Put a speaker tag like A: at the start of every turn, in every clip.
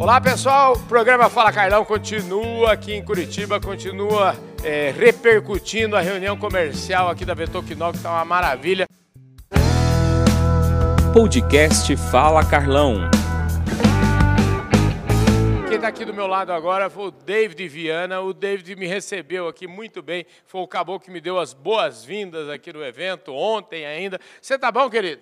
A: Olá pessoal, o programa Fala Carlão continua aqui em Curitiba, continua é, repercutindo a reunião comercial aqui da Vetoquinol, que está uma maravilha.
B: Podcast Fala Carlão.
A: Quem está aqui do meu lado agora foi o David Viana. O David me recebeu aqui muito bem. Foi o caboclo que me deu as boas-vindas aqui no evento, ontem ainda. Você tá bom, querido?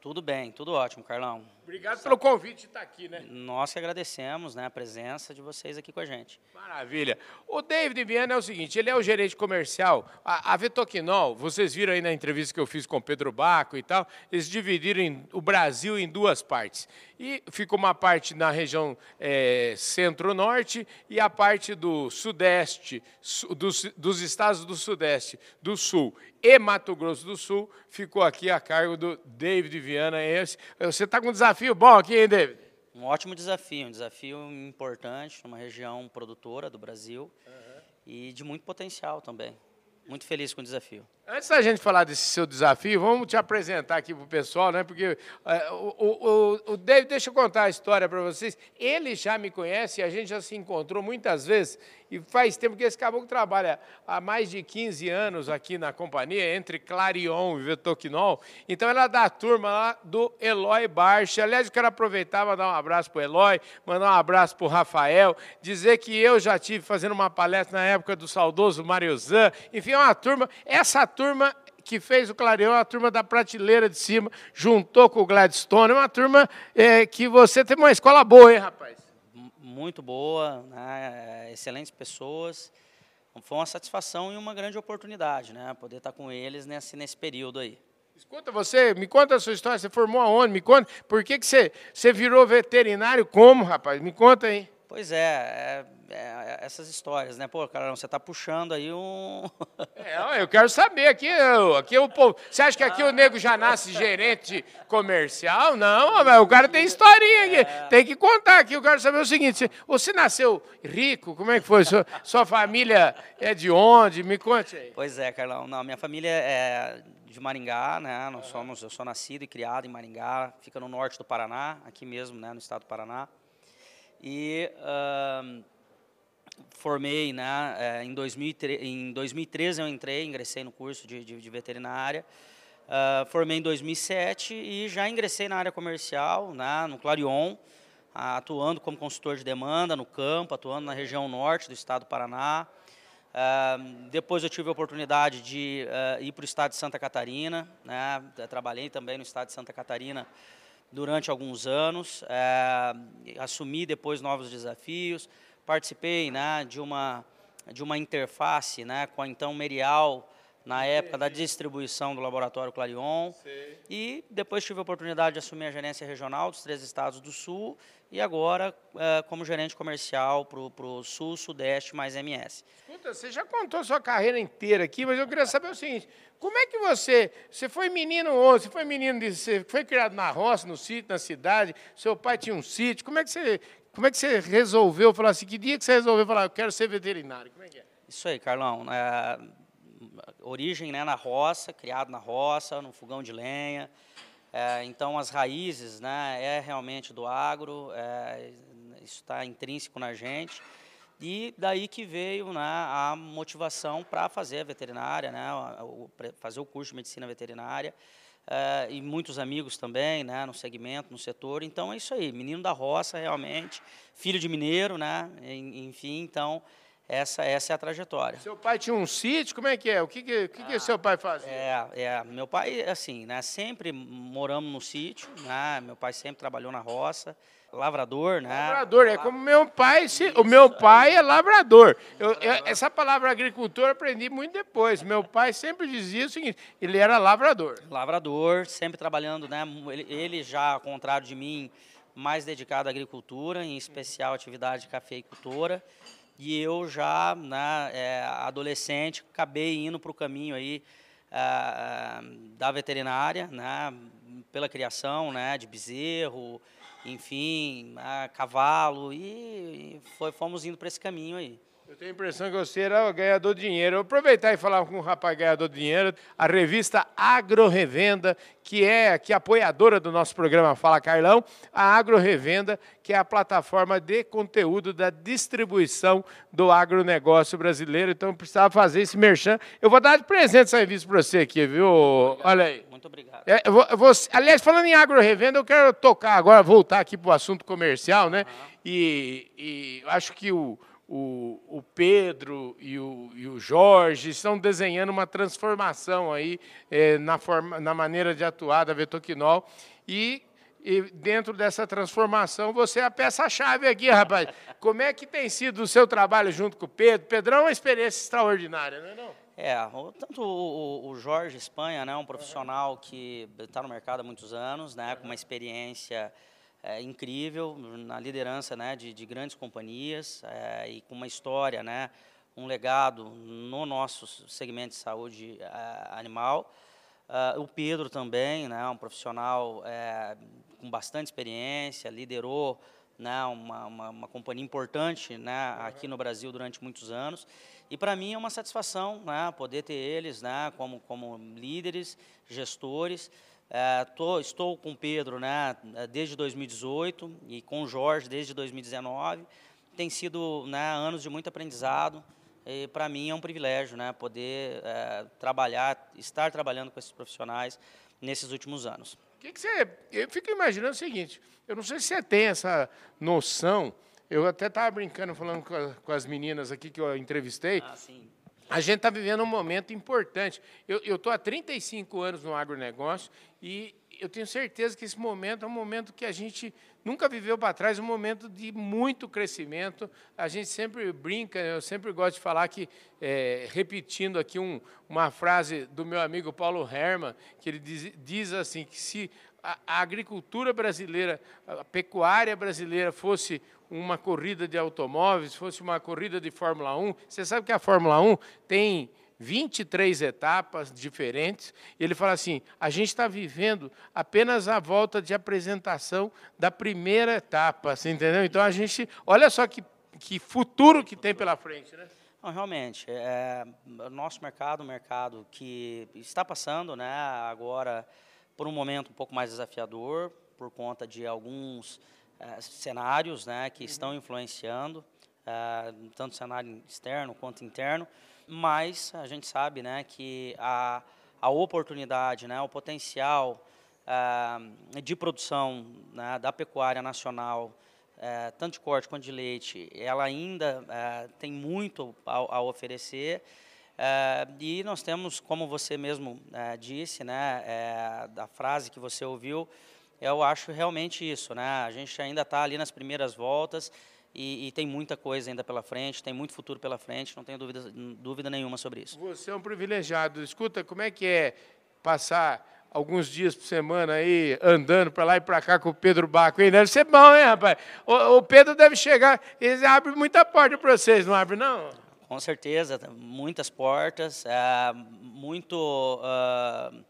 C: Tudo bem, tudo ótimo, Carlão.
A: Obrigado pelo convite de estar aqui, né?
C: Nós que agradecemos né, a presença de vocês aqui com a gente.
A: Maravilha. O David Viana é o seguinte, ele é o gerente comercial. A, a Vetoquinol, vocês viram aí na entrevista que eu fiz com o Pedro Baco e tal, eles dividiram em, o Brasil em duas partes. E ficou uma parte na região é, centro-norte e a parte do sudeste, su, dos, dos estados do sudeste, do sul e Mato Grosso do Sul, ficou aqui a cargo do David Viana. Esse. Você está com um desafio bom aqui, hein, David?
C: Um ótimo desafio, um desafio importante numa região produtora do Brasil uhum. e de muito potencial também. Muito feliz com o desafio.
A: Antes da gente falar desse seu desafio, vamos te apresentar aqui para o pessoal, né? Porque uh, o, o, o David, deixa eu contar a história para vocês. Ele já me conhece, a gente já se encontrou muitas vezes e faz tempo que esse caboclo trabalha há mais de 15 anos aqui na companhia, entre Clarion e Vetoquinol. Então, ela é da turma lá do Eloy Barche. Aliás, eu quero aproveitar e mandar um abraço para o Eloy, mandar um abraço para o Rafael, dizer que eu já tive fazendo uma palestra na época do saudoso Mário Zan. Enfim, é uma turma. Essa turma que fez o Clareão, é uma turma da prateleira de cima, juntou com o Gladstone, é uma turma é, que você tem uma escola boa, hein, rapaz?
C: Muito boa, né? excelentes pessoas. Foi uma satisfação e uma grande oportunidade, né? Poder estar com eles nesse, nesse período aí.
A: Escuta, você, me conta a sua história, você formou aonde? Me conta, por que, que você, você virou veterinário como, rapaz? Me conta aí.
C: Pois é, é, é, essas histórias, né? Pô, cara, você está puxando aí um.
A: é, eu quero saber aqui, aqui o povo. Você acha que aqui o nego já nasce gerente comercial? Não, o cara tem historinha aqui. Tem que contar aqui. Eu quero saber o seguinte: você nasceu rico? Como é que foi? Sua, sua família é de onde? Me conte aí.
C: Pois é, Carlão. Não, minha família é de Maringá, né? Nós somos, eu sou nascido e criado em Maringá, fica no norte do Paraná, aqui mesmo, né? No estado do Paraná. E uh, formei, né, é, em, 2003, em 2013 eu entrei, ingressei no curso de, de, de veterinária, uh, formei em 2007 e já ingressei na área comercial, né, no Clarion, atuando como consultor de demanda no campo, atuando na região norte do estado do Paraná. Uh, depois eu tive a oportunidade de uh, ir para o estado de Santa Catarina, né, trabalhei também no estado de Santa Catarina durante alguns anos, é, assumi depois novos desafios, participei né, de, uma, de uma interface né, com a então Merial, na época da distribuição do Laboratório Clarion. E depois tive a oportunidade de assumir a gerência regional dos três estados do Sul e agora é, como gerente comercial para o Sul, Sudeste mais MS.
A: Escuta, você já contou sua carreira inteira aqui, mas eu queria saber o seguinte: como é que você. Você foi menino onde? Você foi menino de. Você foi criado na roça, no sítio, na cidade, seu pai tinha um sítio. Como é que você. Como é que você resolveu falar assim? Que dia que você resolveu falar, eu quero ser veterinário? Como é que é?
C: Isso aí, Carlão. É, origem né, na roça, criado na roça, no fogão de lenha. É, então, as raízes né, é realmente do agro, é, isso está intrínseco na gente. E daí que veio né, a motivação para fazer a veterinária, né, fazer o curso de medicina veterinária. Uh, e muitos amigos também, né, no segmento, no setor. Então é isso aí, menino da roça realmente, filho de mineiro, né, enfim, então essa, essa é a trajetória.
A: Seu pai tinha um sítio, como é que é? O que que, que, ah, que seu pai fazia?
C: É, é, meu pai, assim, né, sempre moramos no sítio, né, meu pai sempre trabalhou na roça, lavrador, né?
A: Lavrador, é como meu pai, se, o meu pai é lavrador. Eu, eu, essa palavra agricultor aprendi muito depois. Meu pai sempre dizia o seguinte, ele era lavrador.
C: Lavrador, sempre trabalhando, né? Ele, ele já, ao contrário de mim, mais dedicado à agricultura, em especial atividade de cafeicultora. E eu já, né, é, adolescente, acabei indo para o caminho aí é, da veterinária, né, pela criação né, de bezerro, enfim, cavalo, e foi, fomos indo para esse caminho aí.
A: Eu tenho a impressão que você era ganhador de dinheiro. Eu vou aproveitar e falar com um rapaz ganhador de dinheiro, a revista Agro Revenda, que é aqui apoiadora do nosso programa Fala Carlão, a Agro Revenda, que é a plataforma de conteúdo da distribuição do agronegócio brasileiro. Então, eu precisava fazer esse merchan. Eu vou dar de presente essa revista para você aqui, viu?
C: Obrigado.
A: Olha aí.
C: Muito obrigado.
A: É, aliás, falando em Agro Revenda, eu quero tocar agora, voltar aqui para o assunto comercial, né? Uhum. E, e acho que o o, o Pedro e o, e o, Jorge estão desenhando uma transformação aí é, na, forma, na maneira de atuar da Vetoquinol e, e dentro dessa transformação você é a peça-chave aqui, rapaz. Como é que tem sido o seu trabalho junto com o Pedro? Pedrão é uma experiência extraordinária, não é não?
C: É, tanto o, o Jorge Espanha, né, um profissional que está no mercado há muitos anos, né, com uma experiência é, incrível na liderança né, de, de grandes companhias é, e com uma história, né, um legado no nosso segmento de saúde é, animal. Uh, o Pedro também, né, um profissional é, com bastante experiência, liderou né, uma, uma, uma, companhia importante né, aqui no Brasil durante muitos anos. E para mim é uma satisfação né, poder ter eles né, como, como líderes, gestores. É, tô, estou com o Pedro né, desde 2018 e com o Jorge desde 2019. Tem sido né, anos de muito aprendizado e para mim é um privilégio né, poder é, trabalhar, estar trabalhando com esses profissionais nesses últimos anos.
A: O que, que você. Eu fico imaginando o seguinte: eu não sei se você tem essa noção. Eu até estava brincando, falando com, a, com, as meninas aqui que eu entrevistei.
C: Ah, sim
A: a gente está vivendo um momento importante. Eu estou há 35 anos no agronegócio e eu tenho certeza que esse momento é um momento que a gente nunca viveu para trás, um momento de muito crescimento. A gente sempre brinca, eu sempre gosto de falar que, é, repetindo aqui um, uma frase do meu amigo Paulo Herman, que ele diz, diz assim, que se a, a agricultura brasileira, a pecuária brasileira fosse uma corrida de automóveis, fosse uma corrida de Fórmula 1, você sabe que a Fórmula 1 tem 23 etapas diferentes, e ele fala assim: a gente está vivendo apenas a volta de apresentação da primeira etapa, você entendeu? Então a gente, olha só que, que futuro que tem pela frente, né?
C: Não, realmente, é, o nosso mercado, um mercado que está passando, né, agora por um momento um pouco mais desafiador, por conta de alguns é, cenários, né, que estão influenciando, é, tanto cenário externo quanto interno mas a gente sabe né, que a, a oportunidade, né, o potencial uh, de produção né, da pecuária nacional, uh, tanto de corte quanto de leite, ela ainda tem muito a, a oferecer. e nós temos, como você mesmo disse, né, da frase que você ouviu, eu acho realmente isso. Né, a gente ainda está ali nas primeiras voltas, e, e, tem muita coisa ainda pela frente, tem muito futuro pela frente, não tenho dúvida, dúvida nenhuma sobre isso.
A: Você é um privilegiado. Escuta, como é que é passar alguns dias por semana aí andando para lá e para cá com o Pedro Baco? Hein? Deve ser bom, hein, rapaz? O, o Pedro deve chegar, ele abre muita porta para vocês, não abre, não?
C: Com certeza, muitas portas, é, muito, uh,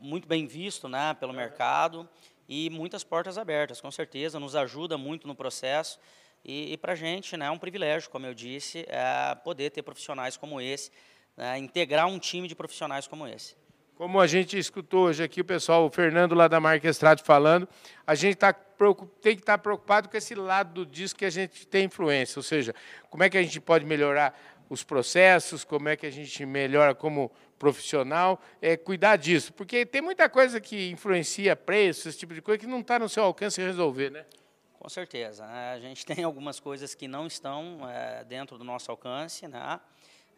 C: muito bem visto né, pelo mercado e muitas portas abertas, com certeza, nos ajuda muito no processo. E, e para a gente né, é um privilégio, como eu disse, é poder ter profissionais como esse, né, integrar um time de profissionais como esse.
A: Como a gente escutou hoje aqui o pessoal, o Fernando lá da marca Estrade falando, a gente tá, tem que estar tá preocupado com esse lado do disco que a gente tem influência, ou seja, como é que a gente pode melhorar os processos, como é que a gente melhora como profissional, é cuidar disso, porque tem muita coisa que influencia preço, esse tipo de coisa que não está no seu alcance resolver, né?
C: Com certeza. Né? A gente tem algumas coisas que não estão é, dentro do nosso alcance, né?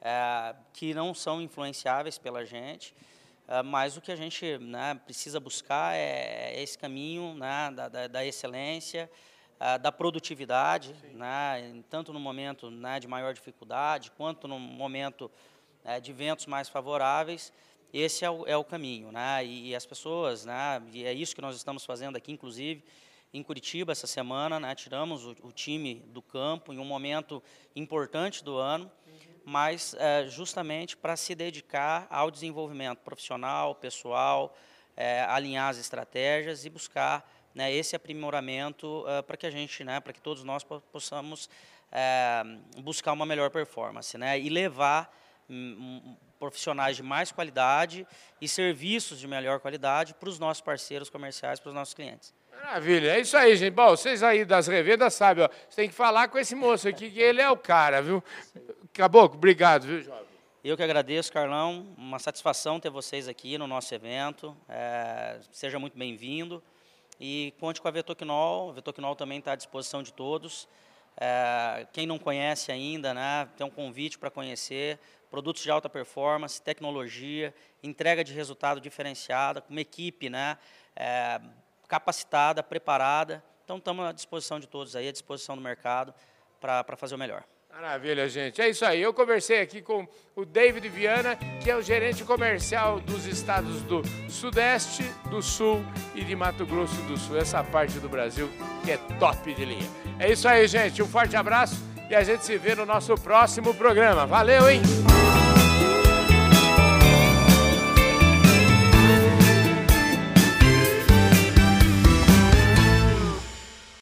C: É, que não são influenciáveis pela gente, é, mas o que a gente né, precisa buscar é esse caminho né, da, da, da excelência, é, da produtividade, né, tanto no momento né, de maior dificuldade, quanto no momento é, de ventos mais favoráveis, esse é o, é o caminho. Né, e, e as pessoas, né, e é isso que nós estamos fazendo aqui, inclusive, em Curitiba essa semana, né? tiramos o, o, time do campo em um momento importante do ano, mas é, justamente para se dedicar ao desenvolvimento profissional, pessoal, é, alinhar as estratégias e buscar né, esse aprimoramento uh, para que a gente, né, para que todos nós possamos uh, buscar uma melhor performance, né, e levar um, profissionais de mais qualidade e serviços de melhor qualidade para os nossos parceiros comerciais, para os nossos clientes.
A: Maravilha, é isso aí, gente. Bom, vocês aí das revendas sabem, ó, você tem que falar com esse moço aqui, que ele é o cara, viu? Caboclo, obrigado, viu, jovem?
C: Eu que agradeço, Carlão. Uma satisfação ter vocês aqui no nosso evento. É, seja muito bem-vindo. E conte com a Vetoquinol. A Vetoquinol também está à disposição de todos. É, quem não conhece ainda, né, tem um convite para conhecer. Produtos de alta performance, tecnologia, entrega de resultado diferenciada, com uma equipe né, é, capacitada, preparada. Então, estamos à disposição de todos aí, à disposição do mercado para fazer o melhor.
A: Maravilha, gente. É isso aí. Eu conversei aqui com o David Viana, que é o gerente comercial dos estados do Sudeste, do Sul e de Mato Grosso do Sul. Essa parte do Brasil que é top de linha. É isso aí, gente. Um forte abraço e a gente se vê no nosso próximo programa. Valeu, hein?